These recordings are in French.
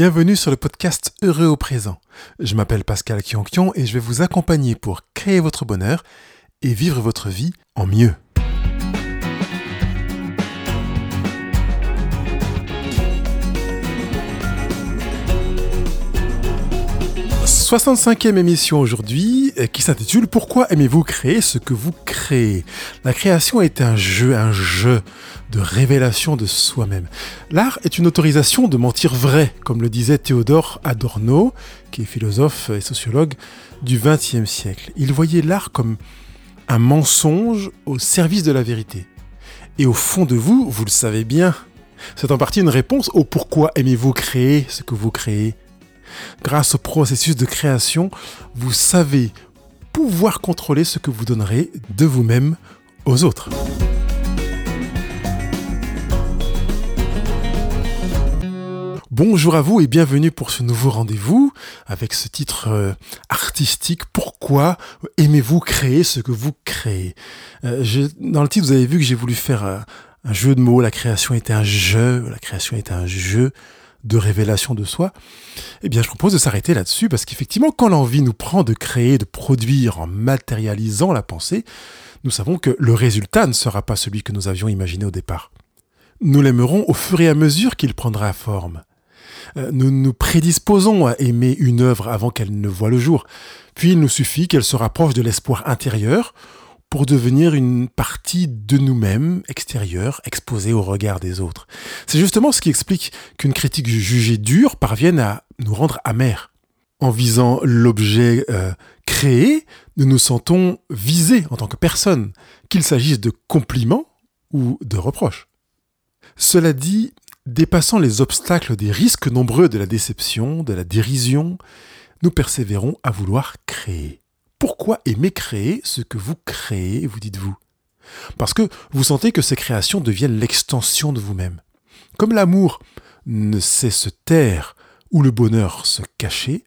Bienvenue sur le podcast Heureux au présent. Je m'appelle Pascal Kionkion et je vais vous accompagner pour créer votre bonheur et vivre votre vie en mieux. 65e émission aujourd'hui euh, qui s'intitule Pourquoi aimez-vous créer ce que vous créez? La création est un jeu, un jeu de révélation de soi-même. L'art est une autorisation de mentir vrai, comme le disait Théodore Adorno, qui est philosophe et sociologue du XXe siècle. Il voyait l'art comme un mensonge au service de la vérité. Et au fond de vous, vous le savez bien, c'est en partie une réponse au pourquoi aimez-vous créer ce que vous créez? Grâce au processus de création, vous savez pouvoir contrôler ce que vous donnerez de vous-même aux autres. Bonjour à vous et bienvenue pour ce nouveau rendez-vous avec ce titre euh, artistique Pourquoi aimez-vous créer ce que vous créez? Euh, Dans le titre, vous avez vu que j'ai voulu faire euh, un jeu de mots. La création était un jeu, la création est un jeu de révélation de soi, eh bien je propose de s'arrêter là-dessus parce qu'effectivement quand l'envie nous prend de créer, de produire en matérialisant la pensée, nous savons que le résultat ne sera pas celui que nous avions imaginé au départ. Nous l'aimerons au fur et à mesure qu'il prendra forme. Euh, nous nous prédisposons à aimer une œuvre avant qu'elle ne voie le jour, puis il nous suffit qu'elle se rapproche de l'espoir intérieur pour devenir une partie de nous-mêmes, extérieure, exposée au regard des autres. C'est justement ce qui explique qu'une critique jugée dure parvienne à nous rendre amers. En visant l'objet euh, créé, nous nous sentons visés en tant que personne, qu'il s'agisse de compliments ou de reproches. Cela dit, dépassant les obstacles des risques nombreux de la déception, de la dérision, nous persévérons à vouloir créer. Pourquoi aimer créer ce que vous créez, vous dites-vous? Parce que vous sentez que ces créations deviennent l'extension de vous-même. Comme l'amour ne sait se taire ou le bonheur se cacher,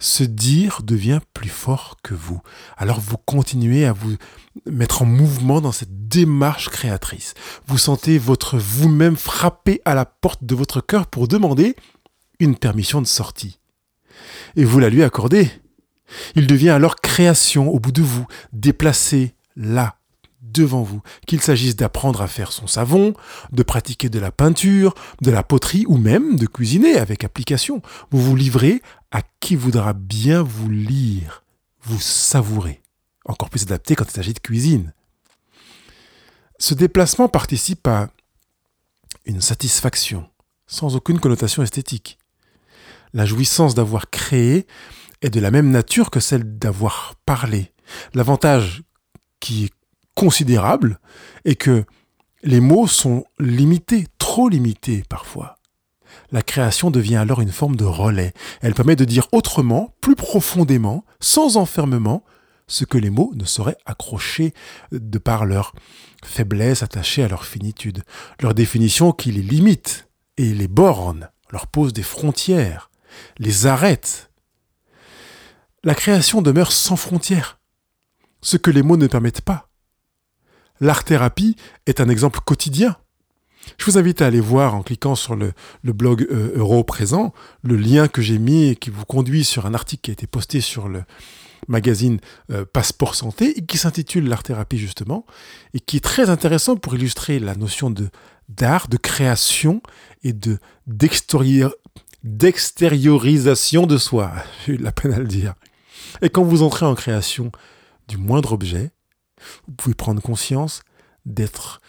ce dire devient plus fort que vous. Alors vous continuez à vous mettre en mouvement dans cette démarche créatrice. Vous sentez votre vous-même frapper à la porte de votre cœur pour demander une permission de sortie. Et vous la lui accordez. Il devient alors création au bout de vous, déplacé là, devant vous, qu'il s'agisse d'apprendre à faire son savon, de pratiquer de la peinture, de la poterie ou même de cuisiner avec application. Vous vous livrez à qui voudra bien vous lire, vous savourer. Encore plus adapté quand il s'agit de cuisine. Ce déplacement participe à une satisfaction, sans aucune connotation esthétique. La jouissance d'avoir créé est de la même nature que celle d'avoir parlé. L'avantage qui est considérable est que les mots sont limités, trop limités parfois. La création devient alors une forme de relais. Elle permet de dire autrement, plus profondément, sans enfermement, ce que les mots ne sauraient accrocher de par leur faiblesse attachée à leur finitude, leur définition qui les limite et les borne, leur pose des frontières, les arrête la création demeure sans frontières, ce que les mots ne permettent pas. L'art-thérapie est un exemple quotidien. Je vous invite à aller voir en cliquant sur le, blog euh, Euro Présent le lien que j'ai mis et qui vous conduit sur un article qui a été posté sur le magazine euh, Passeport Santé et qui s'intitule L'art-thérapie justement et qui est très intéressant pour illustrer la notion de d'art, de création et de d'extériorisation de soi. J'ai eu la peine à le dire. Et quand vous entrez en création du moindre objet, vous pouvez prendre conscience d'être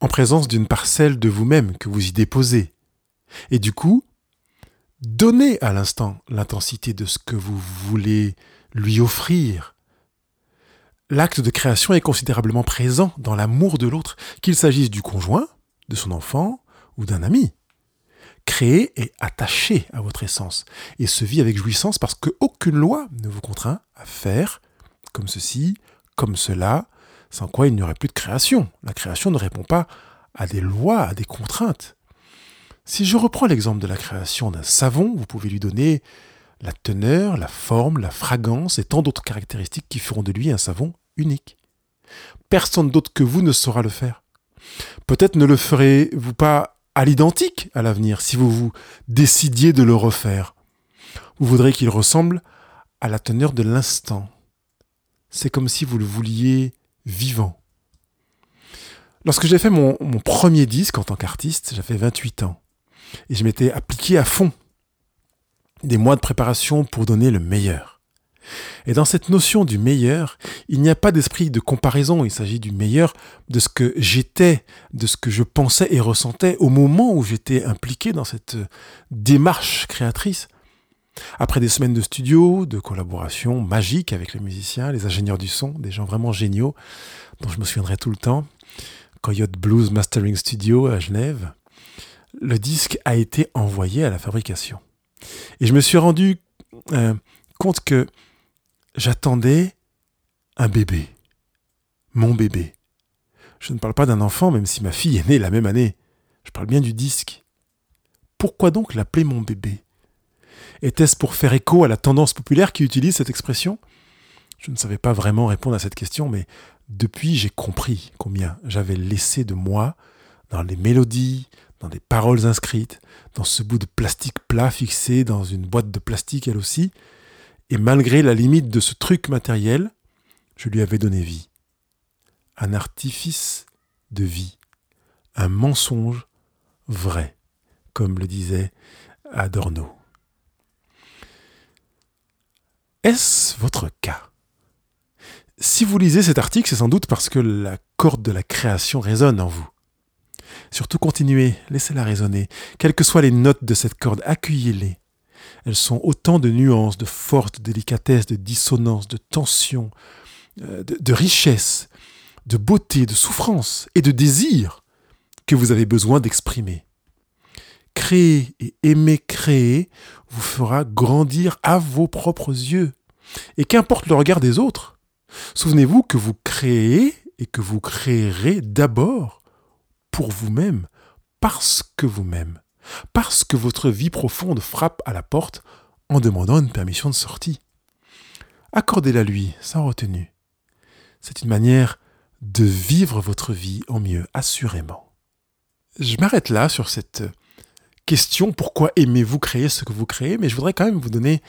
en présence d'une parcelle de vous-même que vous y déposez. Et du coup, donnez à l'instant l'intensité de ce que vous voulez lui offrir. L'acte de création est considérablement présent dans l'amour de l'autre, qu'il s'agisse du conjoint, de son enfant ou d'un ami créé et attaché à votre essence et se vit avec jouissance parce qu'aucune loi ne vous contraint à faire comme ceci, comme cela, sans quoi il n'y aurait plus de création. La création ne répond pas à des lois, à des contraintes. Si je reprends l'exemple de la création d'un savon, vous pouvez lui donner la teneur, la forme, la fragrance et tant d'autres caractéristiques qui feront de lui un savon unique. Personne d'autre que vous ne saura le faire. Peut-être ne le ferez-vous pas à l'identique à l'avenir si vous vous décidiez de le refaire. Vous voudrez qu'il ressemble à la teneur de l'instant. C'est comme si vous le vouliez vivant. Lorsque j'ai fait mon, mon, premier disque en tant qu'artiste, j'avais 28 ans. Et je m'étais appliqué à fond. Des mois de préparation pour donner le meilleur. Et dans cette notion du meilleur, il n'y a pas d'esprit de comparaison, il s'agit du meilleur de ce que j'étais, de ce que je pensais et ressentais au moment où j'étais impliqué dans cette démarche créatrice. Après des semaines de studio, de collaboration magique avec les musiciens, les ingénieurs du son, des gens vraiment géniaux, dont je me souviendrai tout le temps, Coyote Blues Mastering Studio à Genève, le disque a été envoyé à la fabrication. Et je me suis rendu euh, compte que j'attendais un bébé. Mon bébé. Je ne parle pas d'un enfant, même si ma fille est née la même année. Je parle bien du disque. Pourquoi donc l'appeler mon bébé? Était-ce pour faire écho à la tendance populaire qui utilise cette expression? Je ne savais pas vraiment répondre à cette question, mais depuis j'ai compris combien j'avais laissé de moi dans les mélodies, dans des paroles inscrites, dans ce bout de plastique plat fixé dans une boîte de plastique elle aussi, et malgré la limite de ce truc matériel, je lui avais donné vie. Un artifice de vie. Un mensonge vrai, comme le disait Adorno. Est-ce votre cas? Si vous lisez cet article, c'est sans doute parce que la corde de la création résonne en vous. Surtout continuez, laissez-la résonner. Quelles que soient les notes de cette corde, accueillez-les. Elles sont autant de nuances, de force, de délicatesse, de dissonance, de tension, euh, de, de richesse, de beauté, de souffrance et de désir que vous avez besoin d'exprimer. Créer et aimer créer vous fera grandir à vos propres yeux. Et qu'importe le regard des autres, souvenez-vous que vous créez et que vous créerez d'abord pour vous-même, parce que vous-même parce que votre vie profonde frappe à la porte en demandant une permission de sortie. Accordez-la lui, sans retenue. C'est une manière de vivre votre vie en mieux, assurément. Je m'arrête là sur cette question, pourquoi aimez-vous créer ce que vous créez, mais je voudrais quand même vous donner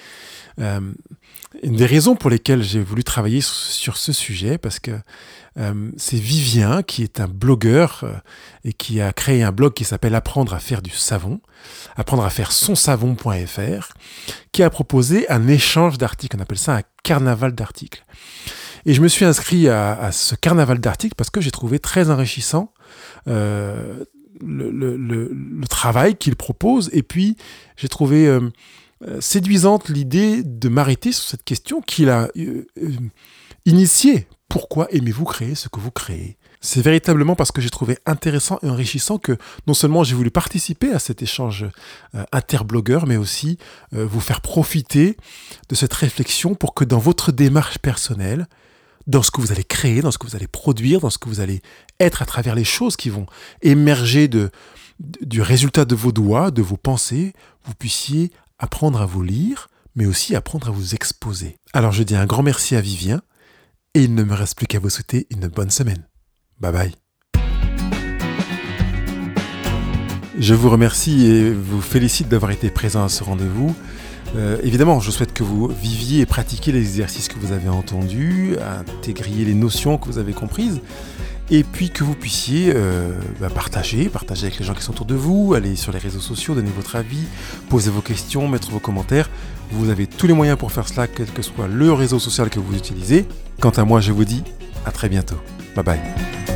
euh, une des raisons pour lesquelles j'ai voulu travailler sur, ce sujet, parce que euh, c'est Vivien qui est un blogueur euh, et qui a créé un blog qui s'appelle Apprendre à faire du savon, apprendre à faire son savon.fr, qui a proposé un échange d'articles, on appelle ça un carnaval d'articles. Et je me suis inscrit à, ce carnaval d'articles parce que j'ai trouvé très enrichissant euh, le, travail qu'il propose. Et puis, j'ai trouvé euh, euh, séduisante l'idée de m'arrêter sur cette question qu'il a euh, initiée. Pourquoi aimez-vous créer ce que vous créez? C'est véritablement parce que j'ai trouvé intéressant et enrichissant que non seulement j'ai voulu participer à cet échange interblogueur, mais aussi vous faire profiter de cette réflexion pour que dans votre démarche personnelle, dans ce que vous allez créer, dans ce que vous allez produire, dans ce que vous allez être à travers les choses qui vont émerger de, du résultat de vos doigts, de vos pensées, vous puissiez apprendre à vous lire, mais aussi apprendre à vous exposer. Alors je dis un grand merci à Vivien, et il ne me reste plus qu'à vous souhaiter une bonne semaine. Bye bye. Je vous remercie et vous félicite d'avoir été présent à ce rendez-vous. Euh, évidemment, je souhaite que vous viviez et pratiquiez les exercices que vous avez entendus, intégriez les notions que vous avez comprises, et puis que vous puissiez euh, bah, partager, partager avec les gens qui sont autour de vous, aller sur les réseaux sociaux, donner votre avis, poser vos questions, mettre vos commentaires. Vous avez tous les moyens pour faire cela, quel que soit le réseau social que vous utilisez. Quant à moi, je vous dis à très bientôt. Bye bye.